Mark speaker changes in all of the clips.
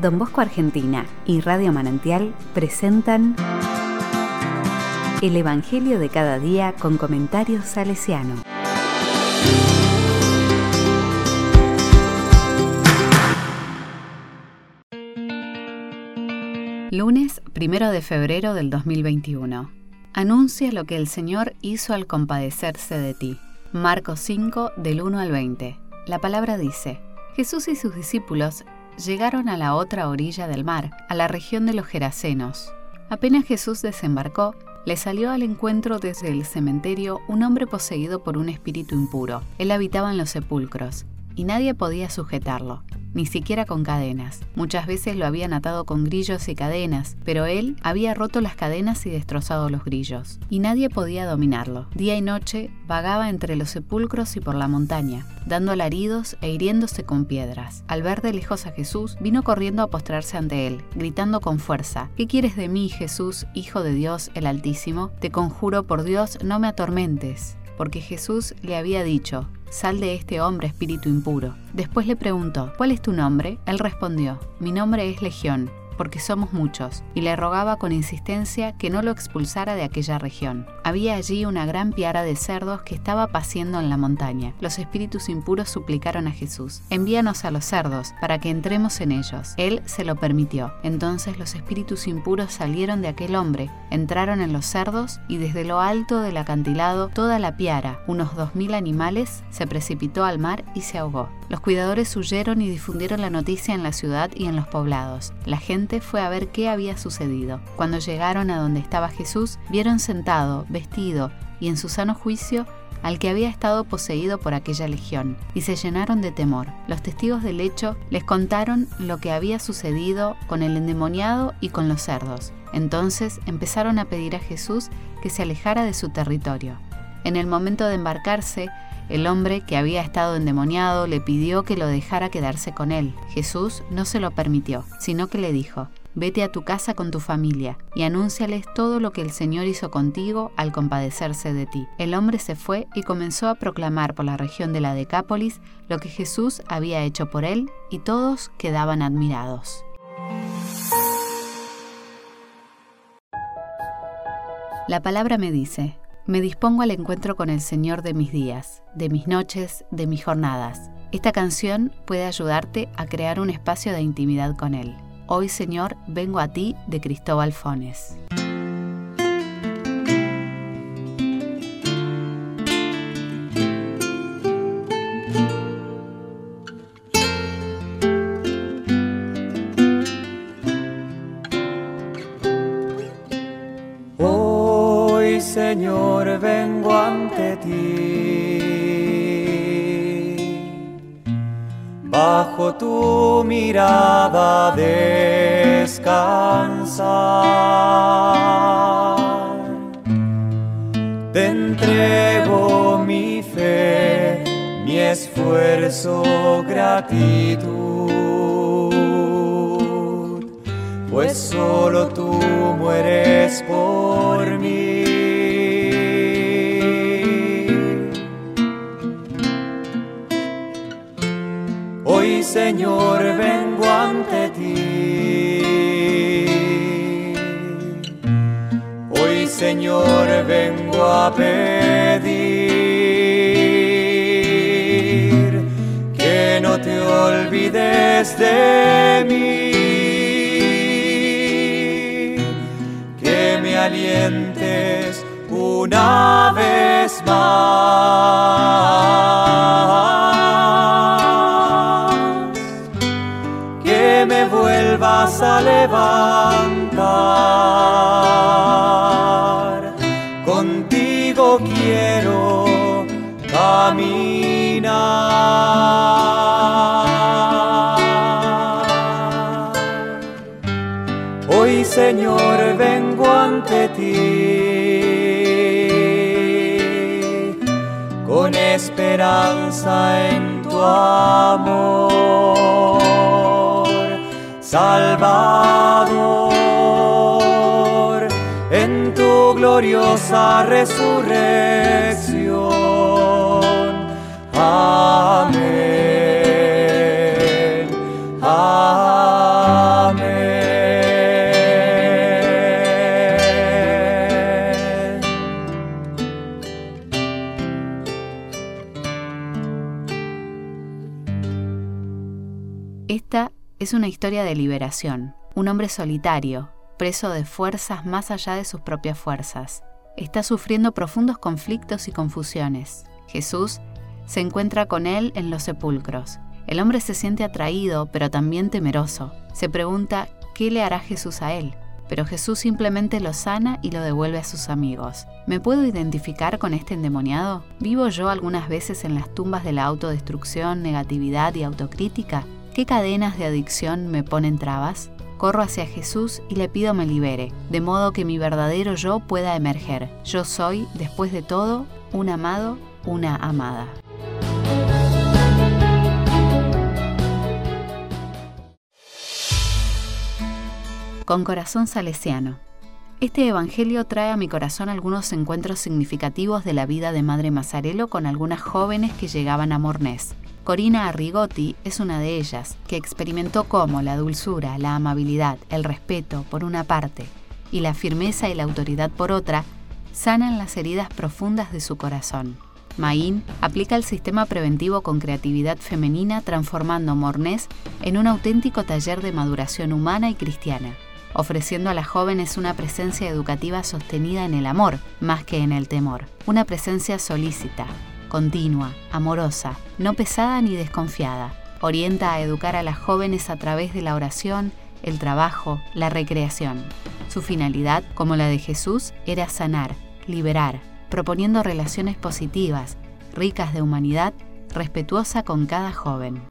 Speaker 1: Don Bosco Argentina y Radio Manantial presentan El Evangelio de cada día con comentarios salesiano. Lunes 1 de febrero del 2021. Anuncia lo que el Señor hizo al compadecerse de ti. Marcos 5 del 1 al 20. La palabra dice, Jesús y sus discípulos llegaron a la otra orilla del mar, a la región de los Gerasenos. Apenas Jesús desembarcó, le salió al encuentro desde el cementerio un hombre poseído por un espíritu impuro. Él habitaba en los sepulcros, y nadie podía sujetarlo ni siquiera con cadenas. Muchas veces lo habían atado con grillos y cadenas, pero él había roto las cadenas y destrozado los grillos, y nadie podía dominarlo. Día y noche vagaba entre los sepulcros y por la montaña, dando alaridos e hiriéndose con piedras. Al ver de lejos a Jesús, vino corriendo a postrarse ante él, gritando con fuerza, ¿Qué quieres de mí, Jesús, Hijo de Dios el Altísimo? Te conjuro por Dios, no me atormentes porque Jesús le había dicho, Sal de este hombre espíritu impuro. Después le preguntó, ¿cuál es tu nombre? Él respondió, Mi nombre es Legión porque somos muchos, y le rogaba con insistencia que no lo expulsara de aquella región. Había allí una gran piara de cerdos que estaba paciendo en la montaña. Los espíritus impuros suplicaron a Jesús, envíanos a los cerdos, para que entremos en ellos. Él se lo permitió. Entonces los espíritus impuros salieron de aquel hombre, entraron en los cerdos, y desde lo alto del acantilado toda la piara, unos dos mil animales, se precipitó al mar y se ahogó. Los cuidadores huyeron y difundieron la noticia en la ciudad y en los poblados. La gente fue a ver qué había sucedido. Cuando llegaron a donde estaba Jesús, vieron sentado, vestido y en su sano juicio al que había estado poseído por aquella legión, y se llenaron de temor. Los testigos del hecho les contaron lo que había sucedido con el endemoniado y con los cerdos. Entonces empezaron a pedir a Jesús que se alejara de su territorio. En el momento de embarcarse, el hombre que había estado endemoniado le pidió que lo dejara quedarse con él. Jesús no se lo permitió, sino que le dijo, Vete a tu casa con tu familia y anúnciales todo lo que el Señor hizo contigo al compadecerse de ti. El hombre se fue y comenzó a proclamar por la región de la Decápolis lo que Jesús había hecho por él y todos quedaban admirados. La palabra me dice, me dispongo al encuentro con el Señor de mis días, de mis noches, de mis jornadas. Esta canción puede ayudarte a crear un espacio de intimidad con Él. Hoy, Señor, vengo a ti de Cristóbal Fones.
Speaker 2: Señor, vengo ante ti. Bajo tu mirada descansar. Te entrego mi fe, mi esfuerzo, gratitud, pues solo tú mueres por mí. Señor, vengo ante ti. Hoy, Señor, vengo a pedir que no te olvides de mí, que me alientes una vez más. Vuelvas a levantar. Contigo quiero caminar. Hoy Señor vengo ante ti con esperanza en tu amor. Salvador, en tu gloriosa resurrección. Amén. Amén.
Speaker 1: Esta es una historia de liberación. Un hombre solitario, preso de fuerzas más allá de sus propias fuerzas. Está sufriendo profundos conflictos y confusiones. Jesús se encuentra con él en los sepulcros. El hombre se siente atraído, pero también temeroso. Se pregunta, ¿qué le hará Jesús a él? Pero Jesús simplemente lo sana y lo devuelve a sus amigos. ¿Me puedo identificar con este endemoniado? ¿Vivo yo algunas veces en las tumbas de la autodestrucción, negatividad y autocrítica? ¿Qué cadenas de adicción me ponen trabas? Corro hacia Jesús y le pido me libere, de modo que mi verdadero yo pueda emerger. Yo soy, después de todo, un amado, una amada. Con corazón salesiano. Este Evangelio trae a mi corazón algunos encuentros significativos de la vida de Madre Mazzarello con algunas jóvenes que llegaban a Mornés. Corina Arrigotti es una de ellas, que experimentó cómo la dulzura, la amabilidad, el respeto, por una parte, y la firmeza y la autoridad por otra, sanan las heridas profundas de su corazón. Maín aplica el sistema preventivo con creatividad femenina transformando Mornés en un auténtico taller de maduración humana y cristiana, ofreciendo a las jóvenes una presencia educativa sostenida en el amor más que en el temor, una presencia solícita, continua, amorosa, no pesada ni desconfiada. Orienta a educar a las jóvenes a través de la oración, el trabajo, la recreación. Su finalidad, como la de Jesús, era sanar, liberar, proponiendo relaciones positivas, ricas de humanidad, respetuosa con cada joven.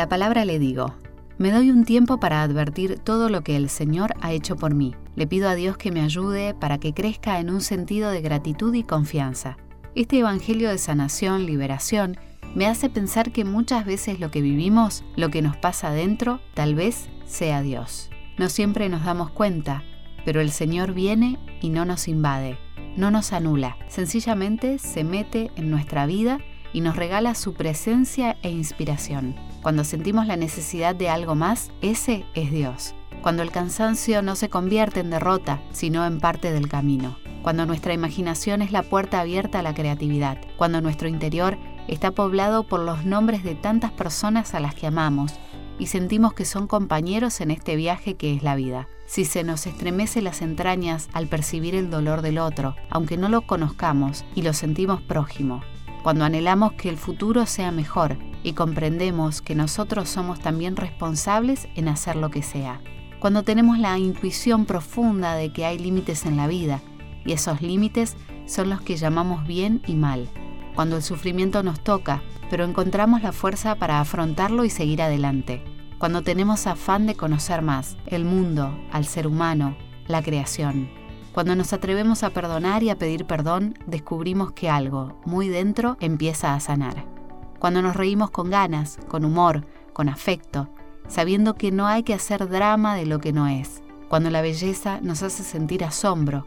Speaker 1: La palabra le digo, me doy un tiempo para advertir todo lo que el Señor ha hecho por mí. Le pido a Dios que me ayude para que crezca en un sentido de gratitud y confianza. Este Evangelio de sanación, liberación, me hace pensar que muchas veces lo que vivimos, lo que nos pasa adentro, tal vez sea Dios. No siempre nos damos cuenta, pero el Señor viene y no nos invade, no nos anula, sencillamente se mete en nuestra vida y nos regala su presencia e inspiración. Cuando sentimos la necesidad de algo más, ese es Dios. Cuando el cansancio no se convierte en derrota, sino en parte del camino. Cuando nuestra imaginación es la puerta abierta a la creatividad. Cuando nuestro interior está poblado por los nombres de tantas personas a las que amamos y sentimos que son compañeros en este viaje que es la vida. Si se nos estremece las entrañas al percibir el dolor del otro, aunque no lo conozcamos y lo sentimos prójimo, cuando anhelamos que el futuro sea mejor y comprendemos que nosotros somos también responsables en hacer lo que sea. Cuando tenemos la intuición profunda de que hay límites en la vida y esos límites son los que llamamos bien y mal. Cuando el sufrimiento nos toca, pero encontramos la fuerza para afrontarlo y seguir adelante. Cuando tenemos afán de conocer más el mundo, al ser humano, la creación. Cuando nos atrevemos a perdonar y a pedir perdón, descubrimos que algo, muy dentro, empieza a sanar. Cuando nos reímos con ganas, con humor, con afecto, sabiendo que no hay que hacer drama de lo que no es. Cuando la belleza nos hace sentir asombro.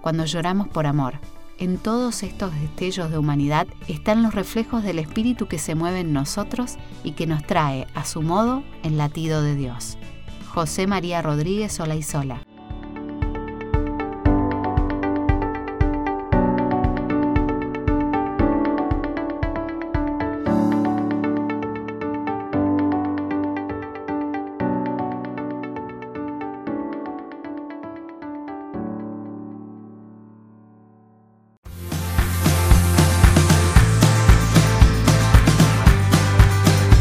Speaker 1: Cuando lloramos por amor. En todos estos destellos de humanidad están los reflejos del espíritu que se mueve en nosotros y que nos trae, a su modo, el latido de Dios. José María Rodríguez Sola y Sola.